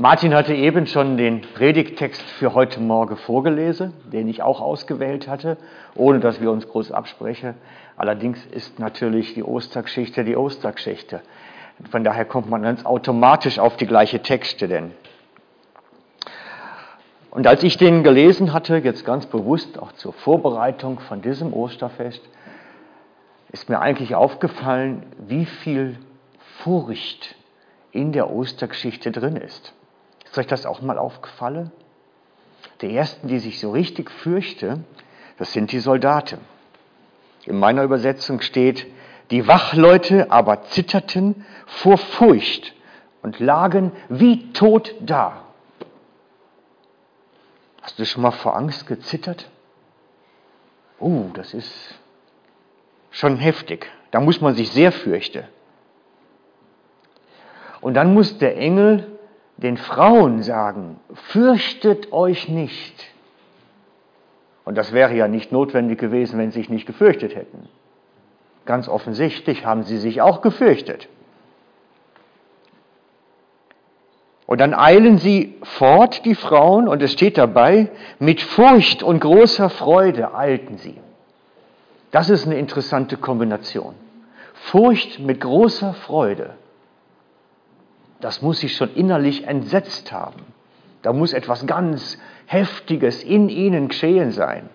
Martin hatte eben schon den Predigttext für heute Morgen vorgelesen, den ich auch ausgewählt hatte, ohne dass wir uns groß absprechen. Allerdings ist natürlich die Ostergeschichte die Ostergeschichte. Von daher kommt man ganz automatisch auf die gleiche Texte denn. Und als ich den gelesen hatte, jetzt ganz bewusst auch zur Vorbereitung von diesem Osterfest, ist mir eigentlich aufgefallen, wie viel Furcht in der Ostergeschichte drin ist. Ist euch das auch mal aufgefallen? Die ersten, die sich so richtig fürchten, das sind die Soldaten. In meiner Übersetzung steht, die Wachleute aber zitterten vor Furcht und lagen wie tot da. Hast du schon mal vor Angst gezittert? Oh, das ist schon heftig. Da muss man sich sehr fürchten. Und dann muss der Engel den Frauen sagen, fürchtet euch nicht. Und das wäre ja nicht notwendig gewesen, wenn sie sich nicht gefürchtet hätten. Ganz offensichtlich haben sie sich auch gefürchtet. Und dann eilen sie fort, die Frauen, und es steht dabei, mit Furcht und großer Freude eilten sie. Das ist eine interessante Kombination. Furcht mit großer Freude das muss sie schon innerlich entsetzt haben. Da muss etwas ganz Heftiges in ihnen geschehen sein.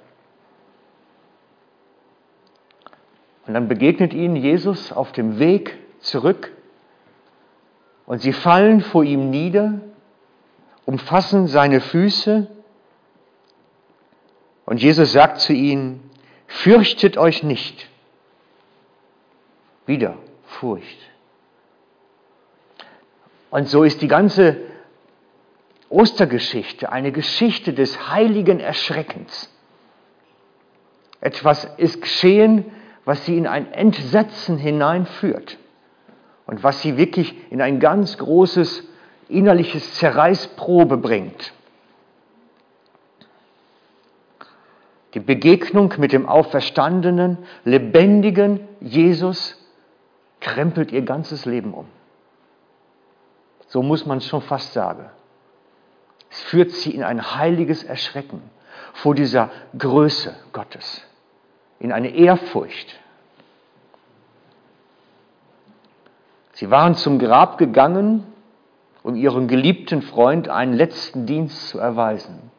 Und dann begegnet ihnen Jesus auf dem Weg zurück und sie fallen vor ihm nieder, umfassen seine Füße und Jesus sagt zu ihnen, fürchtet euch nicht. Wieder Furcht. Und so ist die ganze Ostergeschichte eine Geschichte des heiligen Erschreckens. Etwas ist geschehen, was sie in ein Entsetzen hineinführt und was sie wirklich in ein ganz großes innerliches Zerreißprobe bringt. Die Begegnung mit dem auferstandenen, lebendigen Jesus krempelt ihr ganzes Leben um. So muss man es schon fast sagen. Es führt sie in ein heiliges Erschrecken vor dieser Größe Gottes, in eine Ehrfurcht. Sie waren zum Grab gegangen, um ihrem geliebten Freund einen letzten Dienst zu erweisen,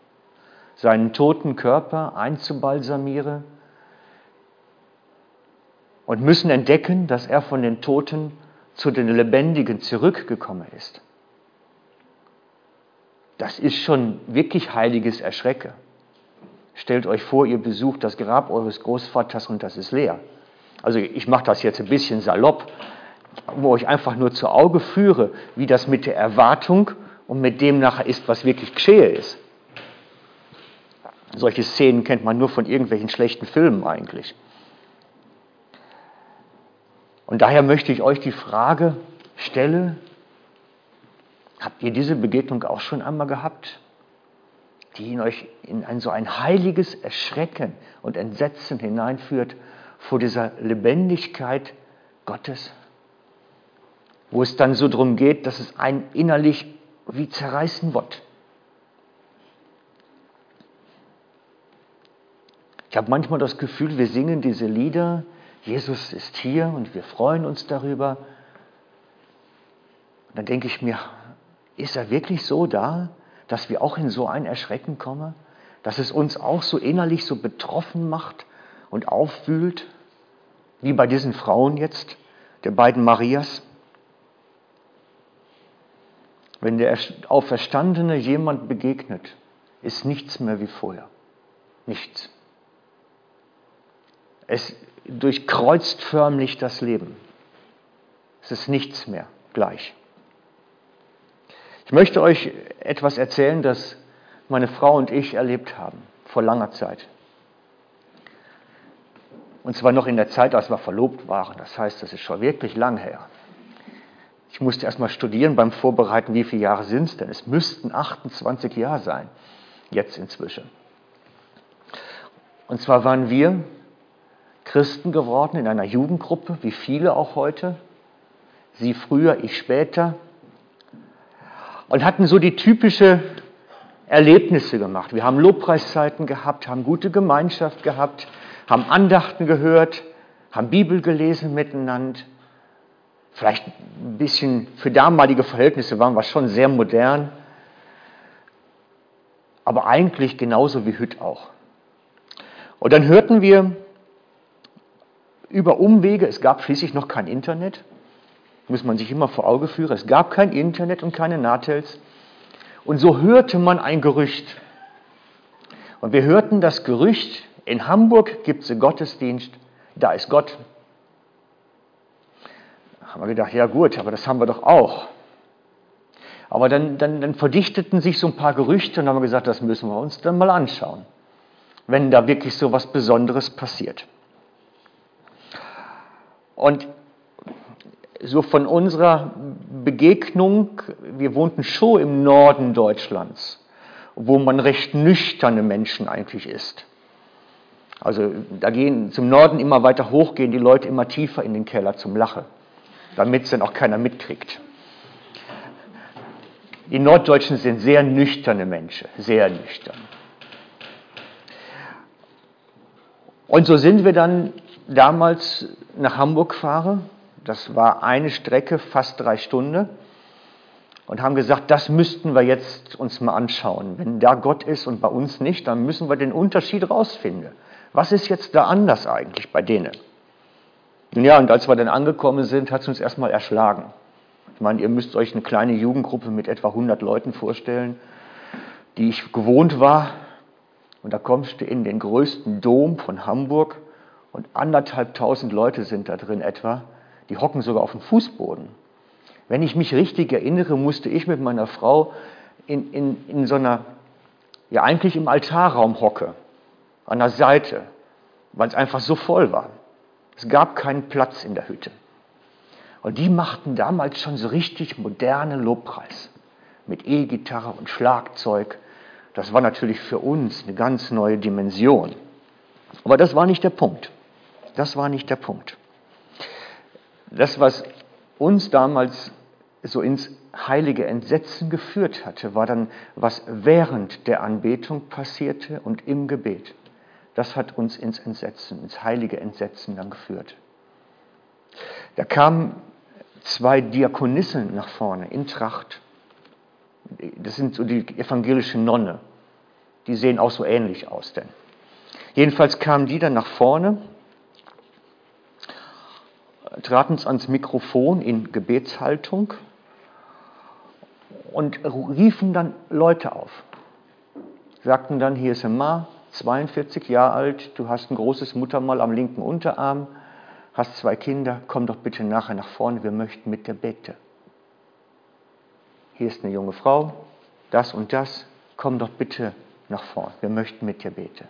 seinen toten Körper einzubalsamieren und müssen entdecken, dass er von den Toten zu den Lebendigen zurückgekommen ist. Das ist schon wirklich heiliges Erschrecke. Stellt euch vor, ihr besucht das Grab eures Großvaters und das ist leer. Also ich mache das jetzt ein bisschen salopp, wo ich einfach nur zu Auge führe, wie das mit der Erwartung und mit dem nachher ist, was wirklich geschehe ist. Solche Szenen kennt man nur von irgendwelchen schlechten Filmen eigentlich. Und daher möchte ich euch die Frage stellen, habt ihr diese Begegnung auch schon einmal gehabt, die in euch in ein so ein heiliges Erschrecken und Entsetzen hineinführt vor dieser Lebendigkeit Gottes, wo es dann so darum geht, dass es einen innerlich wie zerreißen wird. Ich habe manchmal das Gefühl, wir singen diese Lieder, Jesus ist hier und wir freuen uns darüber. Und dann denke ich mir, ist er wirklich so da, dass wir auch in so ein Erschrecken kommen? Dass es uns auch so innerlich so betroffen macht und aufwühlt, wie bei diesen Frauen jetzt, der beiden Marias? Wenn der Auferstandene jemand begegnet, ist nichts mehr wie vorher. Nichts. Es durchkreuzt förmlich das Leben. Es ist nichts mehr gleich. Ich möchte euch etwas erzählen, das meine Frau und ich erlebt haben, vor langer Zeit. Und zwar noch in der Zeit, als wir verlobt waren. Das heißt, das ist schon wirklich lang her. Ich musste erst mal studieren beim Vorbereiten, wie viele Jahre sind es denn? Es müssten 28 Jahre sein, jetzt inzwischen. Und zwar waren wir Christen geworden in einer Jugendgruppe, wie viele auch heute. Sie früher, ich später. und hatten so die typische Erlebnisse gemacht. Wir haben Lobpreiszeiten gehabt, haben gute Gemeinschaft gehabt, haben Andachten gehört, haben Bibel gelesen miteinander. Vielleicht ein bisschen für damalige Verhältnisse waren wir schon sehr modern, aber eigentlich genauso wie heute auch. Und dann hörten wir über Umwege, es gab schließlich noch kein Internet, muss man sich immer vor Auge führen, es gab kein Internet und keine Natels. Und so hörte man ein Gerücht. Und wir hörten das Gerücht, in Hamburg gibt es Gottesdienst, da ist Gott. Da haben wir gedacht, ja gut, aber das haben wir doch auch. Aber dann, dann, dann verdichteten sich so ein paar Gerüchte und haben gesagt, das müssen wir uns dann mal anschauen, wenn da wirklich so was Besonderes passiert. Und so von unserer Begegnung, wir wohnten schon im Norden Deutschlands, wo man recht nüchterne Menschen eigentlich ist. Also da gehen zum Norden immer weiter hoch, gehen die Leute immer tiefer in den Keller zum Lachen, damit es dann auch keiner mitkriegt. Die Norddeutschen sind sehr nüchterne Menschen, sehr nüchtern. Und so sind wir dann damals nach Hamburg gefahren das war eine Strecke, fast drei Stunden. Und haben gesagt, das müssten wir jetzt uns mal anschauen. Wenn da Gott ist und bei uns nicht, dann müssen wir den Unterschied rausfinden. Was ist jetzt da anders eigentlich bei denen? Ja, und als wir dann angekommen sind, hat es uns erstmal erschlagen. Ich meine, ihr müsst euch eine kleine Jugendgruppe mit etwa 100 Leuten vorstellen, die ich gewohnt war. Und da kommst du in den größten Dom von Hamburg und anderthalbtausend Leute sind da drin etwa. Die hocken sogar auf dem Fußboden. Wenn ich mich richtig erinnere, musste ich mit meiner Frau in, in, in so einer, ja eigentlich im Altarraum hocke, an der Seite, weil es einfach so voll war. Es gab keinen Platz in der Hütte. Und die machten damals schon so richtig moderne Lobpreis mit E-Gitarre und Schlagzeug. Das war natürlich für uns eine ganz neue Dimension. Aber das war nicht der Punkt. Das war nicht der Punkt das, was uns damals so ins heilige Entsetzen geführt hatte, war dann, was während der Anbetung passierte und im Gebet. Das hat uns ins Entsetzen, ins heilige Entsetzen dann geführt. Da kamen zwei Diakonissen nach vorne in Tracht. Das sind so die evangelischen Nonne. Die sehen auch so ähnlich aus denn. Jedenfalls kamen die dann nach vorne traten ans Mikrofon in Gebetshaltung und riefen dann Leute auf. Sagten dann, hier ist ein Ma, 42 Jahre alt, du hast ein großes Muttermal am linken Unterarm, hast zwei Kinder, komm doch bitte nachher nach vorne, wir möchten mit dir beten. Hier ist eine junge Frau, das und das, komm doch bitte nach vorne, wir möchten mit dir beten.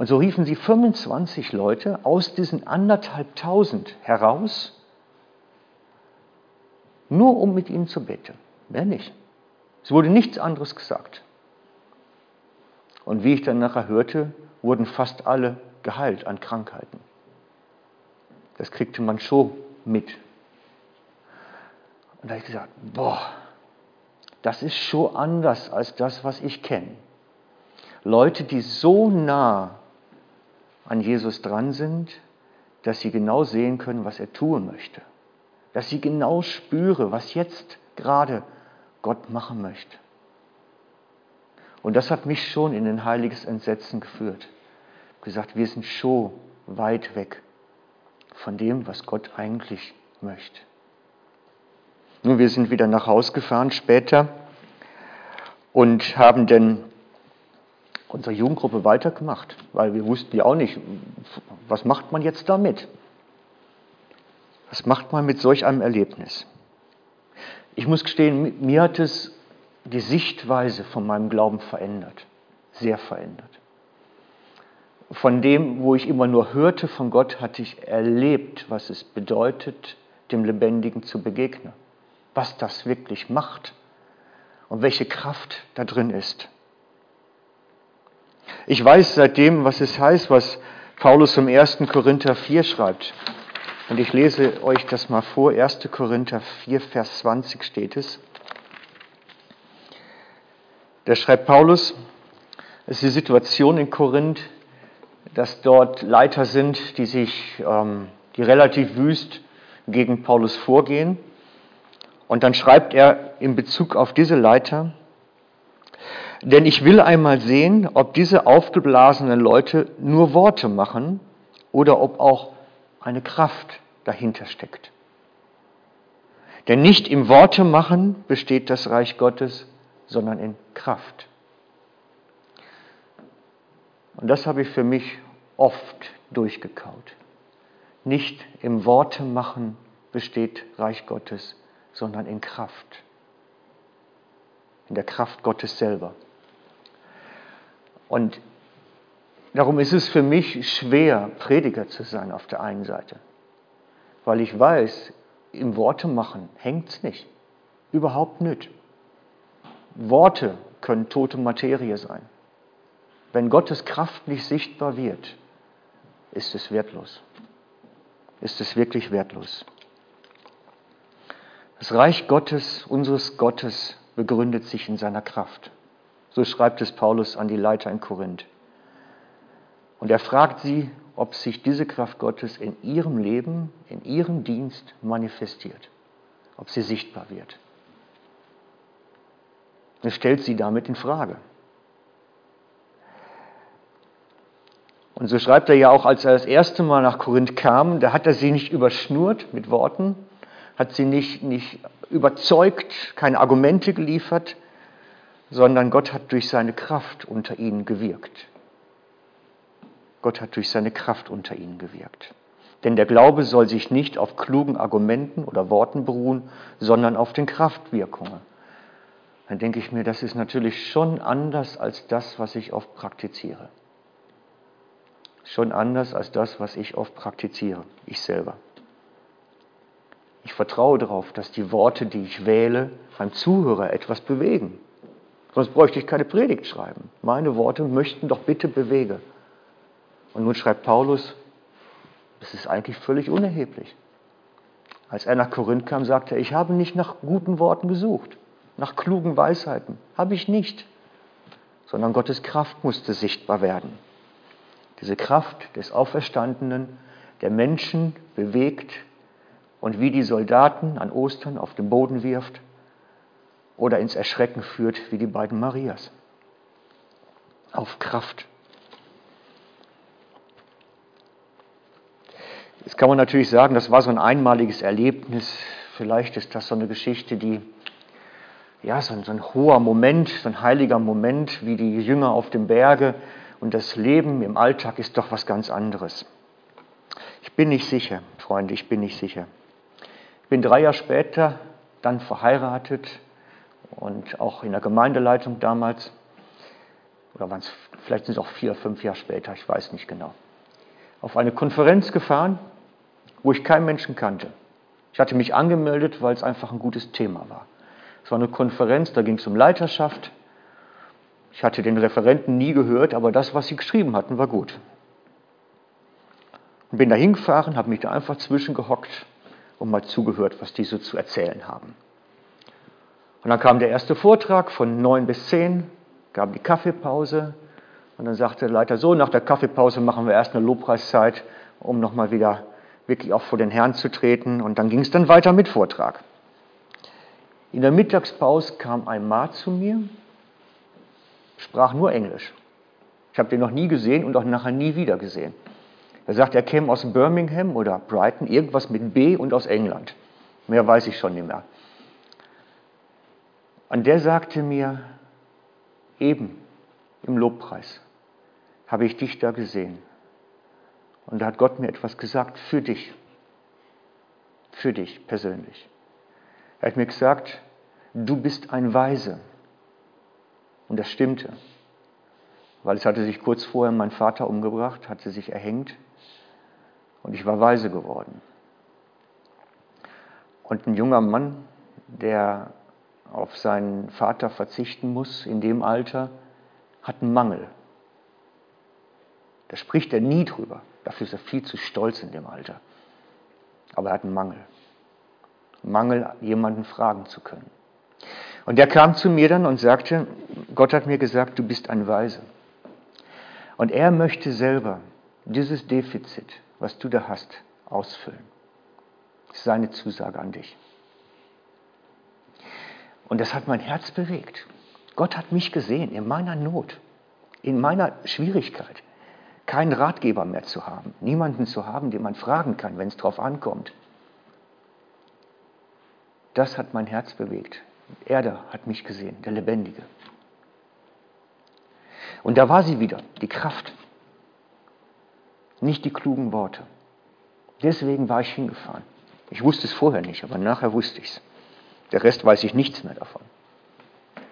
Und so riefen sie 25 Leute aus diesen anderthalbtausend heraus, nur um mit ihnen zu beten. Mehr nicht. Es wurde nichts anderes gesagt. Und wie ich dann nachher hörte, wurden fast alle geheilt an Krankheiten. Das kriegte man schon mit. Und da habe ich gesagt, boah, das ist schon anders als das, was ich kenne. Leute, die so nah an Jesus dran sind, dass sie genau sehen können, was er tun möchte. Dass sie genau spüre, was jetzt gerade Gott machen möchte. Und das hat mich schon in ein heiliges Entsetzen geführt. Ich gesagt, wir sind schon weit weg von dem, was Gott eigentlich möchte. Nun, wir sind wieder nach Haus gefahren später und haben dann unsere Jugendgruppe weitergemacht, weil wir wussten ja auch nicht, was macht man jetzt damit? Was macht man mit solch einem Erlebnis? Ich muss gestehen, mir hat es die Sichtweise von meinem Glauben verändert, sehr verändert. Von dem, wo ich immer nur hörte von Gott, hatte ich erlebt, was es bedeutet, dem Lebendigen zu begegnen, was das wirklich macht und welche Kraft da drin ist. Ich weiß seitdem, was es heißt, was Paulus im 1. Korinther 4 schreibt. Und ich lese euch das mal vor. 1. Korinther 4, Vers 20 steht es. Da schreibt Paulus, es ist die Situation in Korinth, dass dort Leiter sind, die sich, ähm, die relativ wüst gegen Paulus vorgehen. Und dann schreibt er in Bezug auf diese Leiter, denn ich will einmal sehen, ob diese aufgeblasenen Leute nur Worte machen oder ob auch eine Kraft dahinter steckt. Denn nicht im Worte machen besteht das Reich Gottes, sondern in Kraft. Und das habe ich für mich oft durchgekaut. Nicht im Worte machen besteht Reich Gottes, sondern in Kraft. In der Kraft Gottes selber. Und darum ist es für mich schwer, Prediger zu sein auf der einen Seite. Weil ich weiß, im Worte machen hängt es nicht. Überhaupt nicht. Worte können tote Materie sein. Wenn Gottes Kraft nicht sichtbar wird, ist es wertlos. Ist es wirklich wertlos. Das Reich Gottes, unseres Gottes, begründet sich in seiner Kraft. So schreibt es Paulus an die Leiter in Korinth. Und er fragt sie, ob sich diese Kraft Gottes in ihrem Leben, in ihrem Dienst manifestiert, ob sie sichtbar wird. Er stellt sie damit in Frage. Und so schreibt er ja auch, als er das erste Mal nach Korinth kam, da hat er sie nicht überschnurrt mit Worten, hat sie nicht, nicht überzeugt, keine Argumente geliefert, sondern Gott hat durch seine Kraft unter ihnen gewirkt. Gott hat durch seine Kraft unter ihnen gewirkt. Denn der Glaube soll sich nicht auf klugen Argumenten oder Worten beruhen, sondern auf den Kraftwirkungen. Dann denke ich mir, das ist natürlich schon anders als das, was ich oft praktiziere. Schon anders als das, was ich oft praktiziere, ich selber. Ich vertraue darauf, dass die Worte, die ich wähle, beim Zuhörer etwas bewegen. Sonst bräuchte ich keine Predigt schreiben. Meine Worte möchten doch bitte bewege. Und nun schreibt Paulus, das ist eigentlich völlig unerheblich. Als er nach Korinth kam, sagte er, ich habe nicht nach guten Worten gesucht, nach klugen Weisheiten. Habe ich nicht. Sondern Gottes Kraft musste sichtbar werden. Diese Kraft des Auferstandenen, der Menschen bewegt und wie die Soldaten an Ostern auf den Boden wirft oder ins Erschrecken führt wie die beiden Marias. Auf Kraft. Jetzt kann man natürlich sagen, das war so ein einmaliges Erlebnis. Vielleicht ist das so eine Geschichte, die, ja, so ein, so ein hoher Moment, so ein heiliger Moment, wie die Jünger auf dem Berge. Und das Leben im Alltag ist doch was ganz anderes. Ich bin nicht sicher, Freunde, ich bin nicht sicher. Ich bin drei Jahre später dann verheiratet, und auch in der Gemeindeleitung damals, oder waren es, vielleicht sind es auch vier, fünf Jahre später, ich weiß nicht genau, auf eine Konferenz gefahren, wo ich keinen Menschen kannte. Ich hatte mich angemeldet, weil es einfach ein gutes Thema war. Es war eine Konferenz, da ging es um Leiterschaft. Ich hatte den Referenten nie gehört, aber das, was sie geschrieben hatten, war gut. Und bin da hingefahren, habe mich da einfach zwischengehockt und mal zugehört, was die so zu erzählen haben. Und dann kam der erste Vortrag von neun bis zehn, gab die Kaffeepause und dann sagte der Leiter so, nach der Kaffeepause machen wir erst eine Lobpreiszeit, um nochmal wieder wirklich auch vor den Herrn zu treten und dann ging es dann weiter mit Vortrag. In der Mittagspause kam ein Mann zu mir, sprach nur Englisch. Ich habe den noch nie gesehen und auch nachher nie wieder gesehen. Er sagt, er käme aus Birmingham oder Brighton, irgendwas mit B und aus England. Mehr weiß ich schon nicht mehr. Und der sagte mir, eben im Lobpreis habe ich dich da gesehen. Und da hat Gott mir etwas gesagt für dich. Für dich persönlich. Er hat mir gesagt, du bist ein Weise. Und das stimmte. Weil es hatte sich kurz vorher mein Vater umgebracht, hatte sich erhängt und ich war weise geworden. Und ein junger Mann, der auf seinen Vater verzichten muss in dem Alter, hat einen Mangel. Da spricht er nie drüber. Dafür ist er viel zu stolz in dem Alter. Aber er hat einen Mangel. Mangel, jemanden fragen zu können. Und der kam zu mir dann und sagte, Gott hat mir gesagt, du bist ein Weise. Und er möchte selber dieses Defizit, was du da hast, ausfüllen. Das ist seine Zusage an dich. Und das hat mein Herz bewegt. Gott hat mich gesehen in meiner Not, in meiner Schwierigkeit, keinen Ratgeber mehr zu haben, niemanden zu haben, den man fragen kann, wenn es drauf ankommt. Das hat mein Herz bewegt. Erde hat mich gesehen, der Lebendige. Und da war sie wieder, die Kraft, nicht die klugen Worte. Deswegen war ich hingefahren. Ich wusste es vorher nicht, aber nachher wusste ich es. Der Rest weiß ich nichts mehr davon.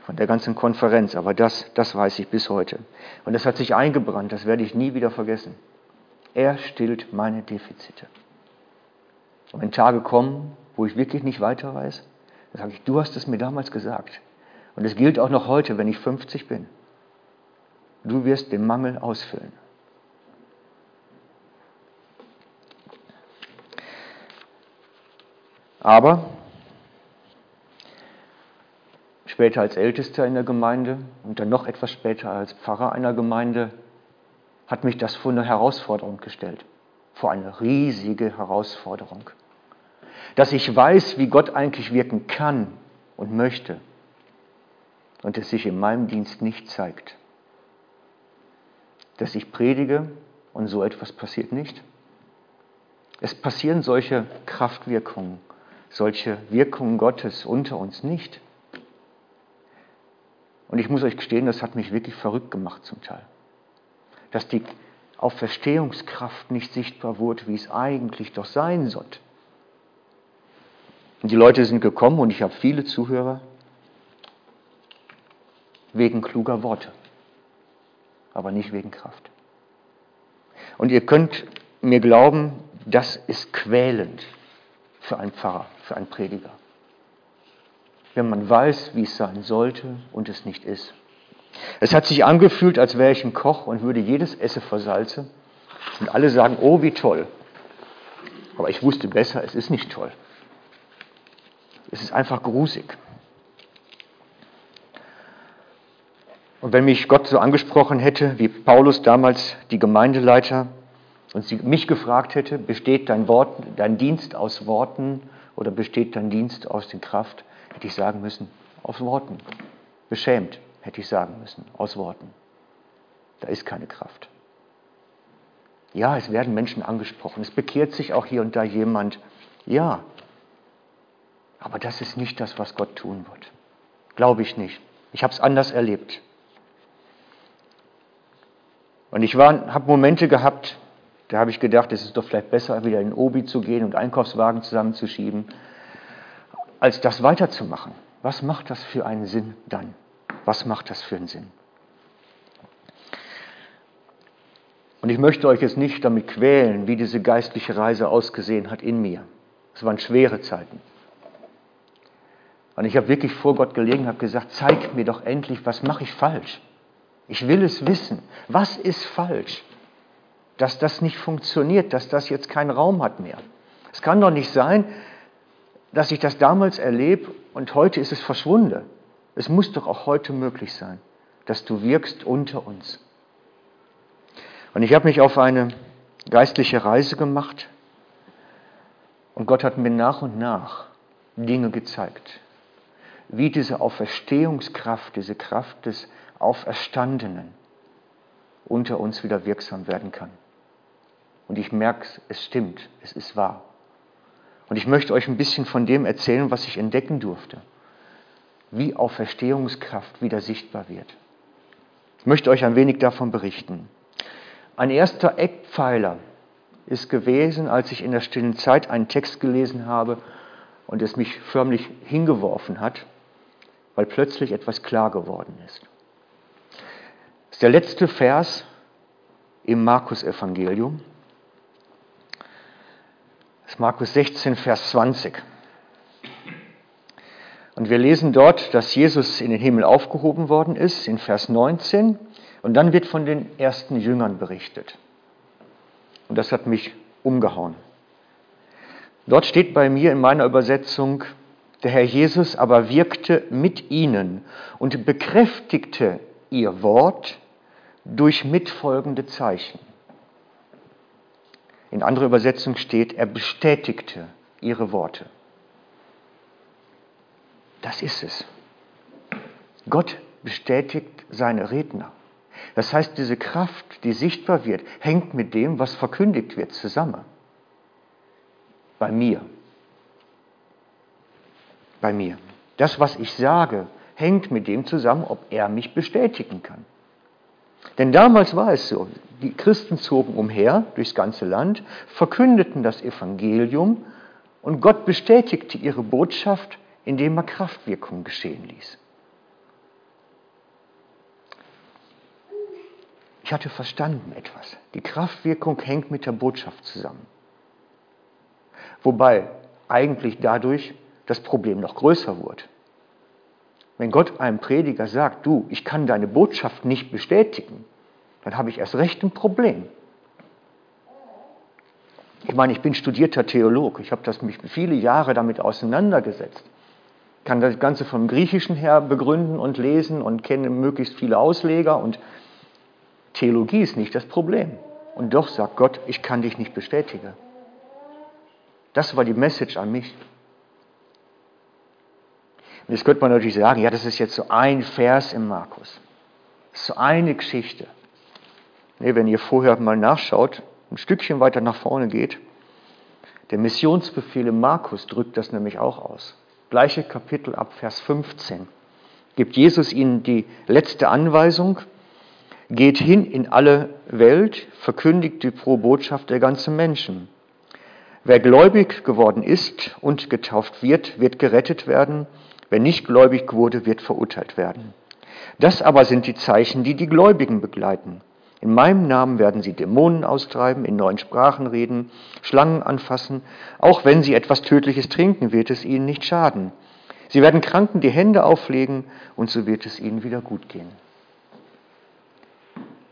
Von der ganzen Konferenz, aber das, das weiß ich bis heute. Und das hat sich eingebrannt, das werde ich nie wieder vergessen. Er stillt meine Defizite. Und wenn Tage kommen, wo ich wirklich nicht weiter weiß, dann sage ich, du hast es mir damals gesagt. Und es gilt auch noch heute, wenn ich 50 bin. Du wirst den Mangel ausfüllen. Aber später als Ältester in der Gemeinde und dann noch etwas später als Pfarrer einer Gemeinde hat mich das vor eine Herausforderung gestellt, vor eine riesige Herausforderung. Dass ich weiß, wie Gott eigentlich wirken kann und möchte und es sich in meinem Dienst nicht zeigt. Dass ich predige und so etwas passiert nicht. Es passieren solche Kraftwirkungen solche Wirkungen Gottes unter uns nicht. Und ich muss euch gestehen, das hat mich wirklich verrückt gemacht zum Teil. Dass die Auferstehungskraft nicht sichtbar wurde, wie es eigentlich doch sein sollte. Und die Leute sind gekommen und ich habe viele Zuhörer wegen kluger Worte, aber nicht wegen Kraft. Und ihr könnt mir glauben, das ist quälend für einen Pfarrer, für einen Prediger. Wenn man weiß, wie es sein sollte und es nicht ist. Es hat sich angefühlt, als wäre ich ein Koch und würde jedes Essen versalzen. Und alle sagen, oh, wie toll. Aber ich wusste besser, es ist nicht toll. Es ist einfach grusig. Und wenn mich Gott so angesprochen hätte, wie Paulus damals die Gemeindeleiter, und sie mich gefragt hätte, besteht dein, Wort, dein Dienst aus Worten oder besteht dein Dienst aus der Kraft, hätte ich sagen müssen, aus Worten. Beschämt hätte ich sagen müssen, aus Worten. Da ist keine Kraft. Ja, es werden Menschen angesprochen, es bekehrt sich auch hier und da jemand. Ja, aber das ist nicht das, was Gott tun wird. Glaube ich nicht. Ich habe es anders erlebt. Und ich habe Momente gehabt, da habe ich gedacht, es ist doch vielleicht besser, wieder in Obi zu gehen und Einkaufswagen zusammenzuschieben, als das weiterzumachen. Was macht das für einen Sinn dann? Was macht das für einen Sinn? Und ich möchte euch jetzt nicht damit quälen, wie diese geistliche Reise ausgesehen hat in mir. Es waren schwere Zeiten. Und ich habe wirklich vor Gott gelegen, habe gesagt, zeig mir doch endlich, was mache ich falsch. Ich will es wissen. Was ist falsch? dass das nicht funktioniert, dass das jetzt keinen Raum hat mehr. Es kann doch nicht sein, dass ich das damals erlebe und heute ist es verschwunden. Es muss doch auch heute möglich sein, dass du wirkst unter uns. Und ich habe mich auf eine geistliche Reise gemacht und Gott hat mir nach und nach Dinge gezeigt, wie diese Auferstehungskraft, diese Kraft des Auferstandenen unter uns wieder wirksam werden kann. Und ich merke, es stimmt, es ist wahr. Und ich möchte euch ein bisschen von dem erzählen, was ich entdecken durfte. Wie Auferstehungskraft wieder sichtbar wird. Ich möchte euch ein wenig davon berichten. Ein erster Eckpfeiler ist gewesen, als ich in der stillen Zeit einen Text gelesen habe und es mich förmlich hingeworfen hat, weil plötzlich etwas klar geworden ist. Das ist der letzte Vers im Markus-Evangelium. Das ist Markus 16, Vers 20. Und wir lesen dort, dass Jesus in den Himmel aufgehoben worden ist, in Vers 19. Und dann wird von den ersten Jüngern berichtet. Und das hat mich umgehauen. Dort steht bei mir in meiner Übersetzung, Der Herr Jesus aber wirkte mit ihnen und bekräftigte ihr Wort durch mitfolgende Zeichen. In anderer Übersetzung steht, er bestätigte ihre Worte. Das ist es. Gott bestätigt seine Redner. Das heißt, diese Kraft, die sichtbar wird, hängt mit dem, was verkündigt wird, zusammen. Bei mir. Bei mir. Das, was ich sage, hängt mit dem zusammen, ob er mich bestätigen kann. Denn damals war es so, die Christen zogen umher durchs ganze Land, verkündeten das Evangelium und Gott bestätigte ihre Botschaft, indem er Kraftwirkung geschehen ließ. Ich hatte verstanden etwas. Die Kraftwirkung hängt mit der Botschaft zusammen. Wobei eigentlich dadurch das Problem noch größer wurde. Wenn Gott einem Prediger sagt, du, ich kann deine Botschaft nicht bestätigen, dann habe ich erst recht ein Problem. Ich meine, ich bin studierter Theolog. Ich habe mich viele Jahre damit auseinandergesetzt. Kann das Ganze vom Griechischen her begründen und lesen und kenne möglichst viele Ausleger und Theologie ist nicht das Problem. Und doch sagt Gott, ich kann dich nicht bestätigen. Das war die Message an mich. Und jetzt könnte man natürlich sagen, ja, das ist jetzt so ein Vers im Markus. So eine Geschichte. Nee, wenn ihr vorher mal nachschaut, ein Stückchen weiter nach vorne geht, der Missionsbefehl im Markus drückt das nämlich auch aus. Gleiche Kapitel ab Vers 15 gibt Jesus ihnen die letzte Anweisung, geht hin in alle Welt, verkündigt die frohe Botschaft der ganzen Menschen. Wer gläubig geworden ist und getauft wird, wird gerettet werden. Wer nicht gläubig wurde, wird verurteilt werden. Das aber sind die Zeichen, die die Gläubigen begleiten. In meinem Namen werden sie Dämonen austreiben, in neuen Sprachen reden, Schlangen anfassen. Auch wenn sie etwas Tödliches trinken, wird es ihnen nicht schaden. Sie werden Kranken die Hände auflegen und so wird es ihnen wieder gut gehen.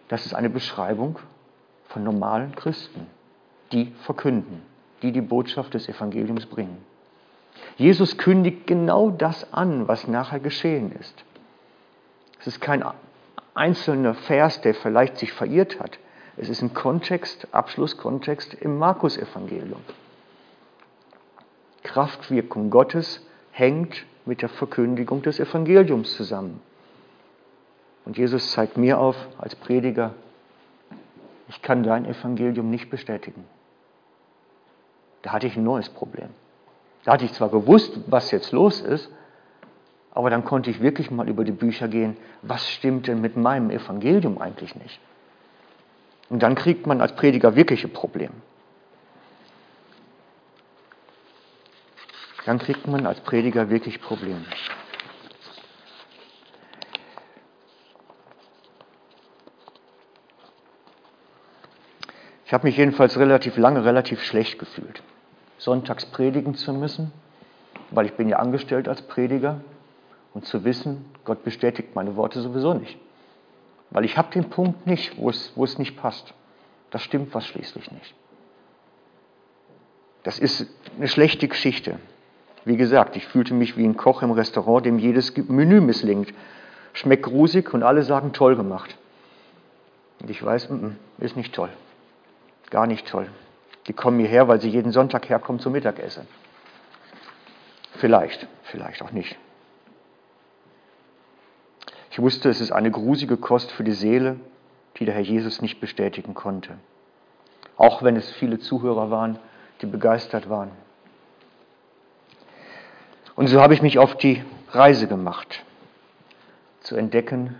Das ist eine Beschreibung von normalen Christen, die verkünden, die die Botschaft des Evangeliums bringen. Jesus kündigt genau das an, was nachher geschehen ist. Es ist kein einzelner Vers, der vielleicht sich verirrt hat. Es ist ein Kontext, Abschlusskontext im Markus-Evangelium. Kraftwirkung Gottes hängt mit der Verkündigung des Evangeliums zusammen. Und Jesus zeigt mir auf als Prediger, ich kann dein Evangelium nicht bestätigen. Da hatte ich ein neues Problem. Da hatte ich zwar gewusst, was jetzt los ist, aber dann konnte ich wirklich mal über die Bücher gehen, was stimmt denn mit meinem Evangelium eigentlich nicht? Und dann kriegt man als Prediger wirkliche Probleme. Dann kriegt man als Prediger wirklich Probleme. Ich habe mich jedenfalls relativ lange relativ schlecht gefühlt, sonntags predigen zu müssen, weil ich bin ja angestellt als Prediger und zu wissen, Gott bestätigt meine Worte sowieso nicht. Weil ich habe den Punkt nicht, wo es, wo es nicht passt. Das stimmt was schließlich nicht. Das ist eine schlechte Geschichte. Wie gesagt, ich fühlte mich wie ein Koch im Restaurant, dem jedes Menü misslingt. Schmeckt grusig und alle sagen toll gemacht. Und ich weiß, m -m, ist nicht toll. Gar nicht toll. Die kommen hierher, weil sie jeden Sonntag herkommen zum Mittagessen. Vielleicht, vielleicht auch nicht. Ich wusste, es ist eine grusige Kost für die Seele, die der Herr Jesus nicht bestätigen konnte. Auch wenn es viele Zuhörer waren, die begeistert waren. Und so habe ich mich auf die Reise gemacht, zu entdecken,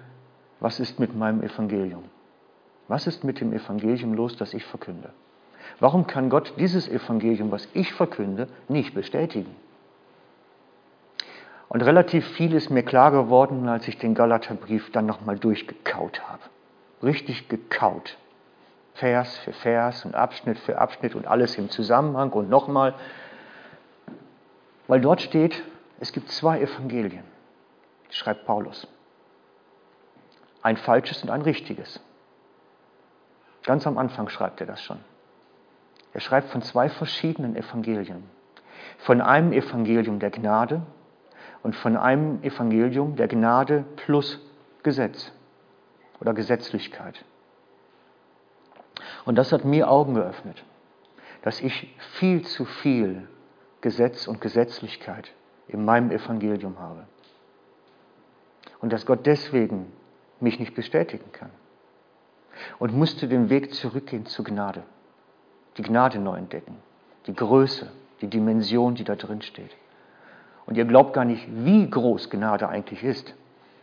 was ist mit meinem Evangelium? Was ist mit dem Evangelium los, das ich verkünde? Warum kann Gott dieses Evangelium, was ich verkünde, nicht bestätigen? Und relativ viel ist mir klar geworden, als ich den Galaterbrief dann nochmal durchgekaut habe. Richtig gekaut. Vers für Vers und Abschnitt für Abschnitt und alles im Zusammenhang und nochmal. Weil dort steht, es gibt zwei Evangelien, schreibt Paulus. Ein falsches und ein richtiges. Ganz am Anfang schreibt er das schon. Er schreibt von zwei verschiedenen Evangelien. Von einem Evangelium der Gnade und von einem Evangelium der Gnade plus Gesetz oder Gesetzlichkeit. Und das hat mir Augen geöffnet, dass ich viel zu viel Gesetz und Gesetzlichkeit in meinem Evangelium habe. Und dass Gott deswegen mich nicht bestätigen kann. Und musste den Weg zurückgehen zur Gnade. Die Gnade neu entdecken. Die Größe, die Dimension, die da drin steht. Und ihr glaubt gar nicht, wie groß Gnade eigentlich ist.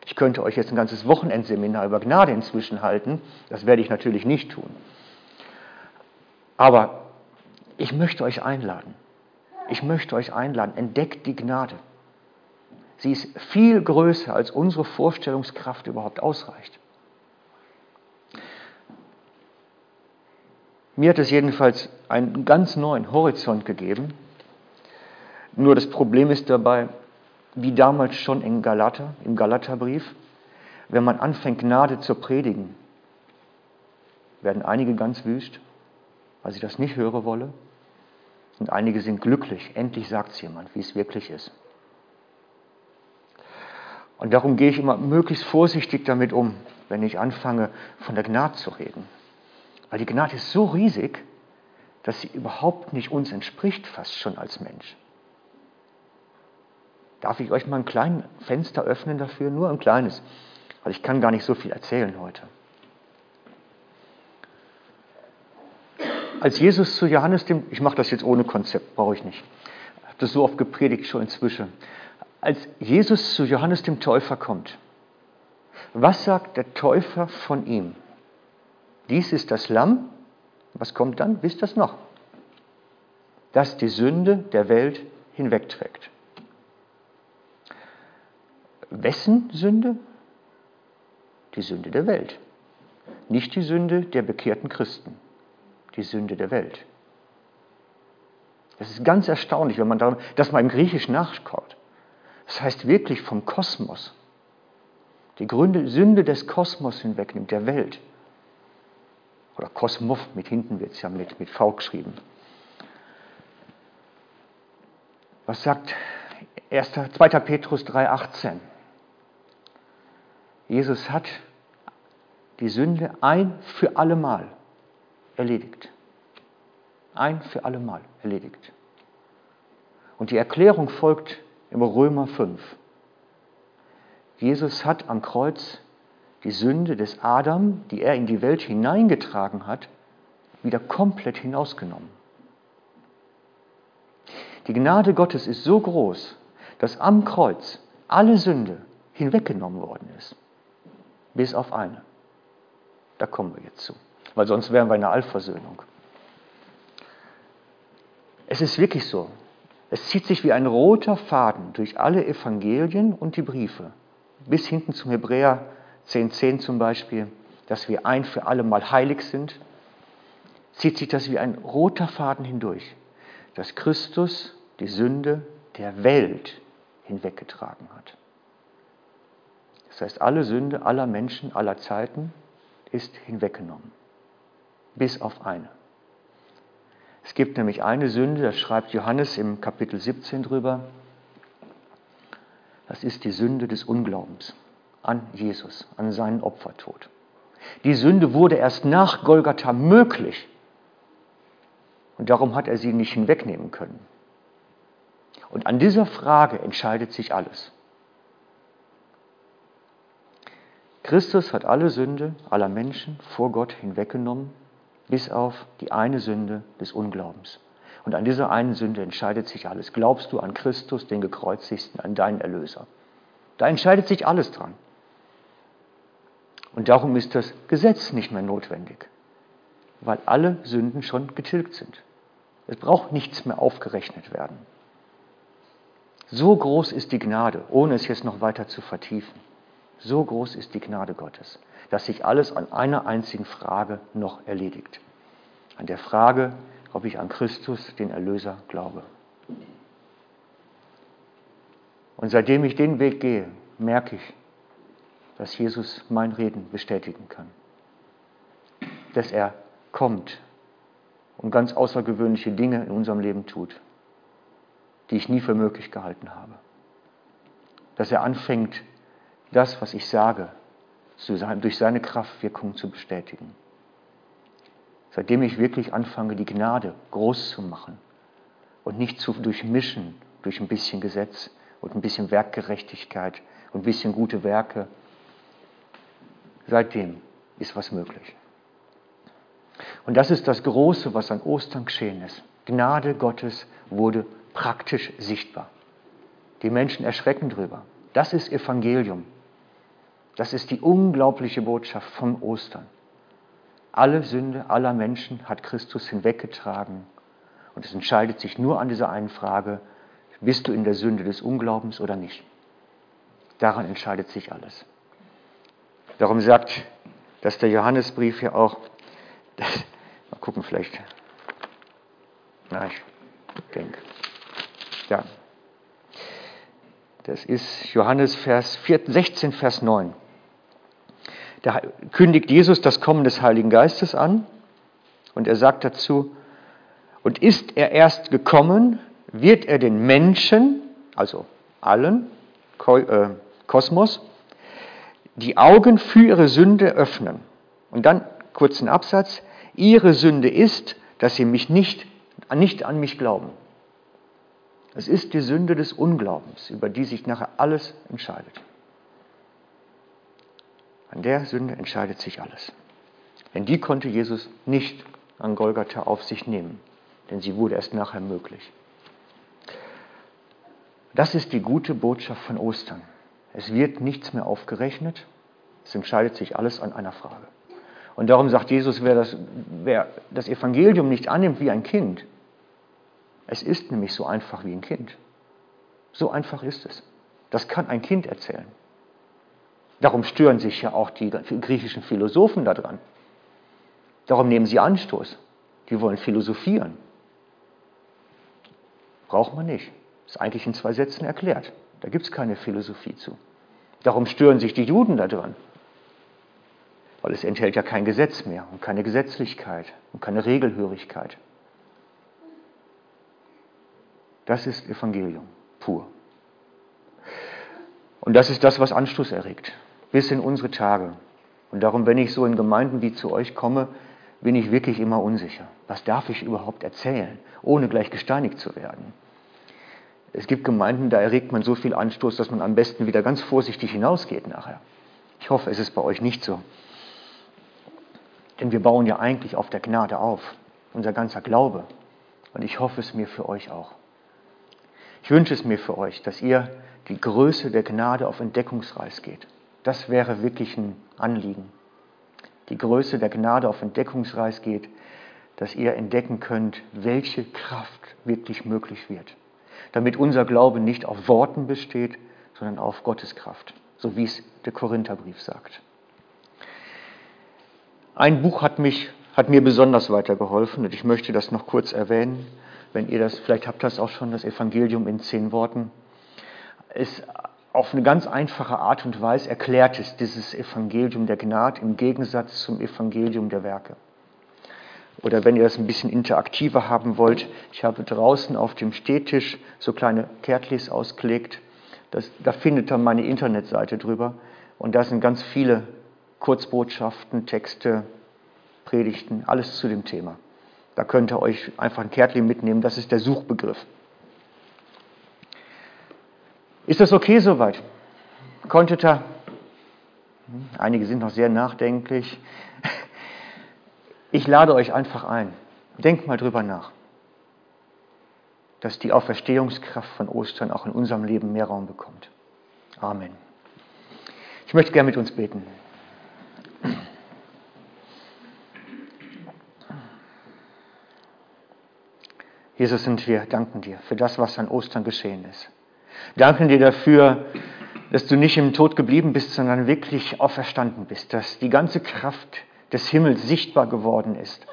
Ich könnte euch jetzt ein ganzes Wochenendseminar über Gnade inzwischen halten. Das werde ich natürlich nicht tun. Aber ich möchte euch einladen. Ich möchte euch einladen. Entdeckt die Gnade. Sie ist viel größer, als unsere Vorstellungskraft überhaupt ausreicht. Mir hat es jedenfalls einen ganz neuen Horizont gegeben. Nur das Problem ist dabei, wie damals schon in Galater, im Galaterbrief, wenn man anfängt, Gnade zu predigen, werden einige ganz wüst, weil sie das nicht hören wolle. Und einige sind glücklich, endlich sagt es jemand, wie es wirklich ist. Und darum gehe ich immer möglichst vorsichtig damit um, wenn ich anfange, von der Gnade zu reden. Weil die Gnade ist so riesig, dass sie überhaupt nicht uns entspricht, fast schon als Mensch. Darf ich euch mal ein kleines Fenster öffnen dafür? Nur ein kleines, weil ich kann gar nicht so viel erzählen heute. Als Jesus zu Johannes dem, ich mache das jetzt ohne Konzept, brauche ich nicht, ich habe das so oft gepredigt schon inzwischen, als Jesus zu Johannes dem Täufer kommt, was sagt der Täufer von ihm? Dies ist das Lamm. Was kommt dann? Wisst ihr das noch? Das die Sünde der Welt hinwegträgt. Wessen Sünde? Die Sünde der Welt. Nicht die Sünde der bekehrten Christen, die Sünde der Welt. Das ist ganz erstaunlich, wenn man das mal im Griechisch nachschaut. Das heißt wirklich vom Kosmos. Die Sünde des Kosmos hinwegnimmt, der Welt. Oder Kosmos, mit hinten wird es ja mit, mit V geschrieben. Was sagt 1, 2. Petrus 3,18? Jesus hat die Sünde ein für allemal erledigt. Ein für allemal erledigt. Und die Erklärung folgt im Römer 5. Jesus hat am Kreuz die Sünde des Adam, die er in die Welt hineingetragen hat, wieder komplett hinausgenommen. Die Gnade Gottes ist so groß, dass am Kreuz alle Sünde hinweggenommen worden ist. Bis auf eine. Da kommen wir jetzt zu. Weil sonst wären wir in einer Allversöhnung. Es ist wirklich so. Es zieht sich wie ein roter Faden durch alle Evangelien und die Briefe, bis hinten zum Hebräer 10.10 10 zum Beispiel, dass wir ein für alle Mal heilig sind, zieht sich das wie ein roter Faden hindurch, dass Christus die Sünde der Welt hinweggetragen hat. Das heißt, alle Sünde aller Menschen aller Zeiten ist hinweggenommen, bis auf eine. Es gibt nämlich eine Sünde, das schreibt Johannes im Kapitel 17 drüber. Das ist die Sünde des Unglaubens an Jesus, an seinen Opfertod. Die Sünde wurde erst nach Golgatha möglich. Und darum hat er sie nicht hinwegnehmen können. Und an dieser Frage entscheidet sich alles. Christus hat alle Sünde aller Menschen vor Gott hinweggenommen bis auf die eine Sünde des Unglaubens. Und an dieser einen Sünde entscheidet sich alles. Glaubst du an Christus, den gekreuzigsten, an deinen Erlöser? Da entscheidet sich alles dran. Und darum ist das Gesetz nicht mehr notwendig, weil alle Sünden schon getilgt sind. Es braucht nichts mehr aufgerechnet werden. So groß ist die Gnade, ohne es jetzt noch weiter zu vertiefen. So groß ist die Gnade Gottes dass sich alles an einer einzigen Frage noch erledigt. An der Frage, ob ich an Christus, den Erlöser, glaube. Und seitdem ich den Weg gehe, merke ich, dass Jesus mein Reden bestätigen kann. Dass er kommt und ganz außergewöhnliche Dinge in unserem Leben tut, die ich nie für möglich gehalten habe. dass er anfängt, das, was ich sage, durch seine Kraftwirkung zu bestätigen. Seitdem ich wirklich anfange, die Gnade groß zu machen und nicht zu durchmischen durch ein bisschen Gesetz und ein bisschen Werkgerechtigkeit und ein bisschen gute Werke, seitdem ist was möglich. Und das ist das Große, was an Ostern geschehen ist. Gnade Gottes wurde praktisch sichtbar. Die Menschen erschrecken drüber. Das ist Evangelium. Das ist die unglaubliche Botschaft vom Ostern. Alle Sünde aller Menschen hat Christus hinweggetragen. Und es entscheidet sich nur an dieser einen Frage, bist du in der Sünde des Unglaubens oder nicht? Daran entscheidet sich alles. Darum sagt, dass der Johannesbrief ja auch, das, mal gucken vielleicht, na, ich denke, ja, das ist Johannes Vers 4, 16, Vers 9. Da kündigt Jesus das Kommen des Heiligen Geistes an und er sagt dazu, und ist er erst gekommen, wird er den Menschen, also allen, äh, Kosmos, die Augen für ihre Sünde öffnen. Und dann kurzen Absatz, ihre Sünde ist, dass sie mich nicht, nicht an mich glauben. Es ist die Sünde des Unglaubens, über die sich nachher alles entscheidet. An der Sünde entscheidet sich alles. Denn die konnte Jesus nicht an Golgatha auf sich nehmen, denn sie wurde erst nachher möglich. Das ist die gute Botschaft von Ostern. Es wird nichts mehr aufgerechnet, es entscheidet sich alles an einer Frage. Und darum sagt Jesus, wer das, wer das Evangelium nicht annimmt wie ein Kind, es ist nämlich so einfach wie ein Kind. So einfach ist es. Das kann ein Kind erzählen. Darum stören sich ja auch die griechischen Philosophen daran. Darum nehmen sie Anstoß. Die wollen philosophieren. Braucht man nicht. Ist eigentlich in zwei Sätzen erklärt. Da gibt es keine Philosophie zu. Darum stören sich die Juden daran. Weil es enthält ja kein Gesetz mehr und keine Gesetzlichkeit und keine Regelhörigkeit. Das ist Evangelium pur. Und das ist das, was Anstoß erregt, bis in unsere Tage. Und darum, wenn ich so in Gemeinden wie zu euch komme, bin ich wirklich immer unsicher. Was darf ich überhaupt erzählen, ohne gleich gesteinigt zu werden? Es gibt Gemeinden, da erregt man so viel Anstoß, dass man am besten wieder ganz vorsichtig hinausgeht nachher. Ich hoffe, es ist bei euch nicht so. Denn wir bauen ja eigentlich auf der Gnade auf, unser ganzer Glaube. Und ich hoffe es mir für euch auch. Ich wünsche es mir für euch, dass ihr die Größe der Gnade auf Entdeckungsreis geht. Das wäre wirklich ein Anliegen. Die Größe der Gnade auf Entdeckungsreis geht, dass ihr entdecken könnt, welche Kraft wirklich möglich wird. Damit unser Glaube nicht auf Worten besteht, sondern auf Gottes Kraft, so wie es der Korintherbrief sagt. Ein Buch hat, mich, hat mir besonders weitergeholfen und ich möchte das noch kurz erwähnen wenn ihr das, vielleicht habt ihr das auch schon, das Evangelium in zehn Worten, ist auf eine ganz einfache Art und Weise erklärt ist dieses Evangelium der Gnade im Gegensatz zum Evangelium der Werke. Oder wenn ihr das ein bisschen interaktiver haben wollt, ich habe draußen auf dem Stehtisch so kleine Kärtlis ausgelegt. Das, da findet ihr meine Internetseite drüber. Und da sind ganz viele Kurzbotschaften, Texte, Predigten, alles zu dem Thema. Da könnt ihr euch einfach ein Kärtchen mitnehmen, das ist der Suchbegriff. Ist das okay soweit? Konntet ihr? Hm, einige sind noch sehr nachdenklich. Ich lade euch einfach ein. Denkt mal drüber nach, dass die Auferstehungskraft von Ostern auch in unserem Leben mehr Raum bekommt. Amen. Ich möchte gerne mit uns beten. Jesus, und wir danken dir für das, was an Ostern geschehen ist. Danken dir dafür, dass du nicht im Tod geblieben bist, sondern wirklich auferstanden bist, dass die ganze Kraft des Himmels sichtbar geworden ist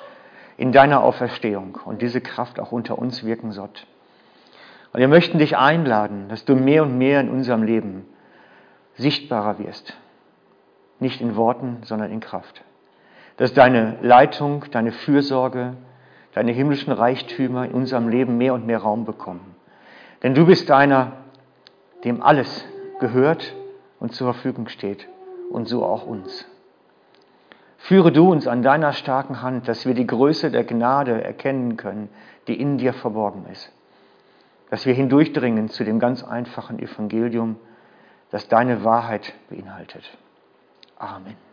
in deiner Auferstehung und diese Kraft auch unter uns wirken soll. Und wir möchten dich einladen, dass du mehr und mehr in unserem Leben sichtbarer wirst. Nicht in Worten, sondern in Kraft. Dass deine Leitung, deine Fürsorge, deine himmlischen Reichtümer in unserem Leben mehr und mehr Raum bekommen. Denn du bist einer, dem alles gehört und zur Verfügung steht und so auch uns. Führe du uns an deiner starken Hand, dass wir die Größe der Gnade erkennen können, die in dir verborgen ist. Dass wir hindurchdringen zu dem ganz einfachen Evangelium, das deine Wahrheit beinhaltet. Amen.